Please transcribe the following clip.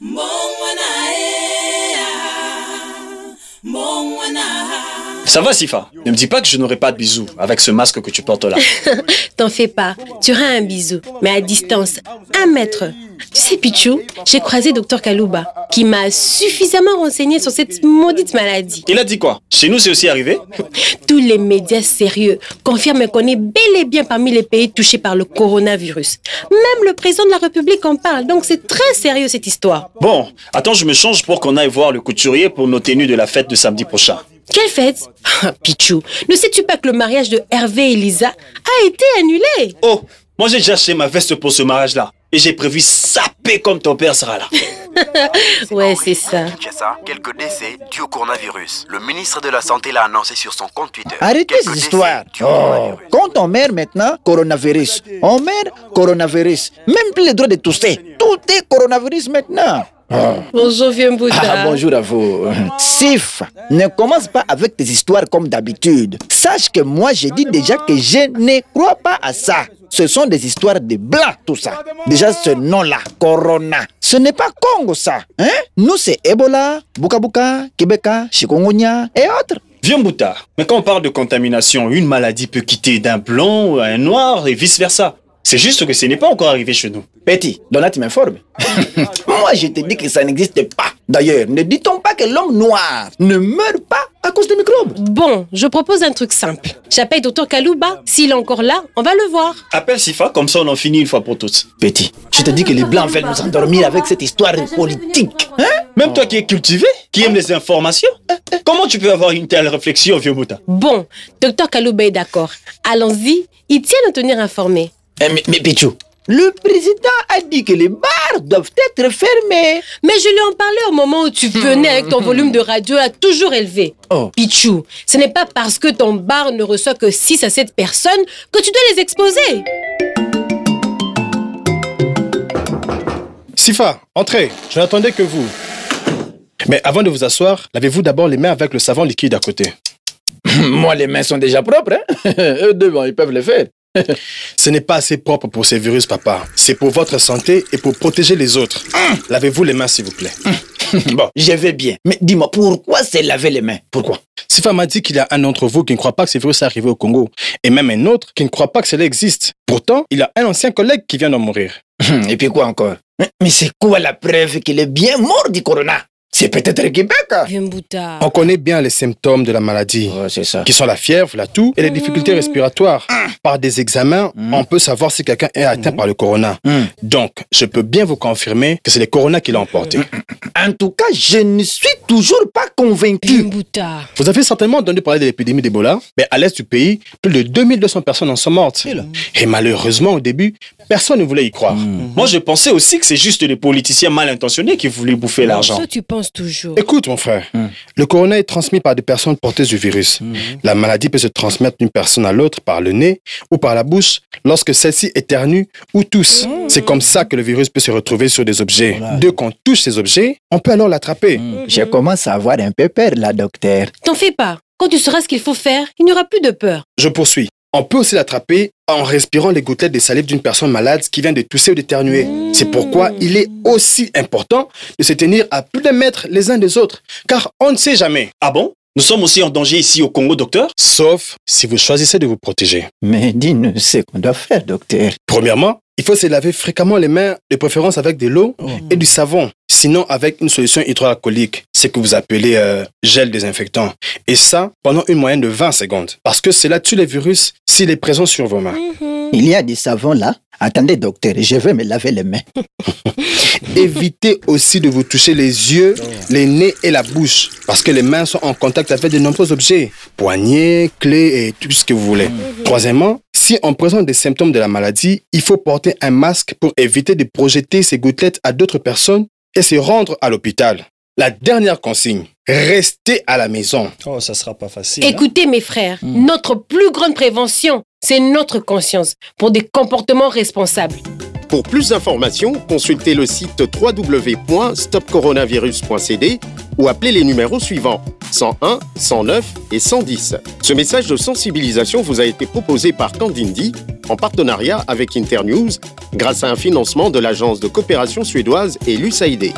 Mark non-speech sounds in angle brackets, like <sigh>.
More. Ça va, Sifa Ne me dis pas que je n'aurai pas de bisous avec ce masque que tu portes là. <laughs> T'en fais pas, tu auras un bisou, mais à distance, un mètre. Tu sais, Pichou, j'ai croisé Dr Kalouba, qui m'a suffisamment renseigné sur cette maudite maladie. Il a dit quoi? Chez nous, c'est aussi arrivé? <laughs> Tous les médias sérieux confirment qu'on est bel et bien parmi les pays touchés par le coronavirus. Même le président de la République en parle, donc c'est très sérieux cette histoire. Bon, attends, je me change pour qu'on aille voir le couturier pour nos tenues de la fête de samedi prochain. Quelle fête Ah, Pichou, ne sais-tu pas que le mariage de Hervé et Lisa a été annulé Oh, moi j'ai déjà acheté ma veste pour ce mariage-là. Et j'ai prévu saper comme ton père sera là. <laughs> Ouais, c'est ça. Kinshasa, quelques décès dus au coronavirus. Le ministre de la Santé l'a annoncé sur son compte Twitter. Arrêtez Quelques ces décès histoires. dus au Oh. coronavirus. Quand on meurt maintenant, coronavirus. On meurt, coronavirus. Même plus le droit de tousser. Tout est coronavirus maintenant. Bonjour, vieux Bouddha. Ah, bonjour à vous. Sif, ne commence pas avec tes histoires comme d'habitude. Sache que moi, j'ai dit déjà que je ne crois pas à ça. Ce sont des histoires de blancs, tout ça. Déjà, ce nom-là, Corona, ce n'est pas Congo, ça. Hein? Nous, c'est Ebola, Buka Buka, Québécois, Chikungunya et autres. Viens, Bouta. Mais quand on parle de contamination, une maladie peut quitter d'un blanc à un noir et vice-versa. C'est juste que ce n'est pas encore arrivé chez nous. Petit, Donna, tu m'informes. <laughs> Moi, je te dis que ça n'existe pas. D'ailleurs, ne dit-on pas que l'homme noir ne meurt pas à cause des microbes? Bon, je propose un truc simple. J'appelle Dr Kalouba. S'il est encore là, on va le voir. Appelle Sifa, comme ça on en finit une fois pour toutes. Petit, je te dis que les Blancs veulent nous endormir avec cette histoire politique. Hein? Même toi qui es cultivé, qui aime les informations, comment tu peux avoir une telle réflexion, vieux Bouta Bon, Dr Kalouba est d'accord. Allons-y. Il tient à nous tenir informés. Eh, mais, mais Pichou, le président a dit que les bars doivent être fermés. Mais je lui en parlais au moment où tu venais avec ton volume de radio à toujours élevé. Oh. Pichou, ce n'est pas parce que ton bar ne reçoit que 6 à 7 personnes que tu dois les exposer. Sifa, entrez. Je n'attendais que vous. Mais avant de vous asseoir, lavez-vous d'abord les mains avec le savon liquide à côté. <laughs> Moi, les mains sont déjà propres. Hein <laughs> Eux deux, bon, ils peuvent le faire. <laughs> Ce n'est pas assez propre pour ces virus, papa. C'est pour votre santé et pour protéger les autres. Lavez-vous les mains, s'il vous plaît. <laughs> bon, je vais bien. Mais dis-moi, pourquoi c'est laver les mains? Pourquoi? Sifa m'a dit qu'il y a un d'entre vous qui ne croit pas que ces virus sont arrivés au Congo. Et même un autre qui ne croit pas que cela existe. Pourtant, il a un ancien collègue qui vient d'en mourir. <laughs> Et puis quoi encore? Mais, mais c'est quoi la preuve qu'il est bien mort du corona? C'est peut-être le Québec. hein On connaît bien les symptômes de la maladie. Ouais, c'est ça. qui sont la fièvre, la toux et les difficultés respiratoires. Par des examens, on peut savoir si quelqu'un est atteint par le corona. Donc, je peux bien vous confirmer que c'est le corona qui l'a emporté. En tout cas, je ne suis toujours pas convaincu. Vous avez certainement entendu parler de l'épidémie d'Ebola, mais à l'est du pays, plus de 2200 personnes en sont mortes. Et malheureusement, au début, personne ne voulait y croire. Moi je pensais aussi que c'est juste des politiciens mal intentionnés qui voulaient bouffer l'argent. Ça, tu penses toujours. Écoute, mon frère, le corona est transmis par des personnes porteuses du virus. La maladie peut se transmettre d'une personne à l'autre par le nez ou par la bouche lorsque celle-ci éternue ou tousse. C'est comme ça que le virus peut se retrouver sur des objets. Dès qu'on touche ces objets, on peut alors l'attraper. Je commence à avoir un peu peur, là, docteur. T'en fais pas. Quand tu sauras ce qu'il faut faire, il n'y aura plus de peur. Je poursuis. On peut aussi l'attraper en respirant les gouttelettes de salive d'une personne malade qui vient de tousser ou d'éternuer. C'est pourquoi il est aussi important de se tenir à plus d'un mètre les uns des autres, car on ne sait jamais. Ah bon? Nous sommes aussi en danger ici au Congo, docteur? Sauf si vous choisissez de vous protéger. Mais dis-nous ce qu'on doit faire, docteur. Premièrement, il faut se laver fréquemment les mains, de préférence avec de l'eau et du savon, sinon avec une solution hydroalcoolique, ce que vous appelez euh, gel désinfectant. Et ça pendant une moyenne de 20 secondes, parce que cela tue les virus s'il est présent sur vos mains. Il y a du savon là Attendez, docteur, je vais me laver les mains. <laughs> Évitez aussi de vous toucher les yeux, les nez et la bouche, parce que les mains sont en contact avec de nombreux objets, poignets, clés et tout ce que vous voulez. Troisièmement, si on présente des symptômes de la maladie, il faut porter un masque pour éviter de projeter ces gouttelettes à d'autres personnes et se rendre à l'hôpital. La dernière consigne, restez à la maison. Oh, ça sera pas facile. Écoutez, mes frères, notre plus grande prévention, c'est notre conscience pour des comportements responsables. Pour plus d'informations, consultez le site www.stopcoronavirus.cd ou appelez les numéros suivants 101, 109 et 110. Ce message de sensibilisation vous a été proposé par Candindi en partenariat avec Internews grâce à un financement de l'agence de coopération suédoise et l'USAID.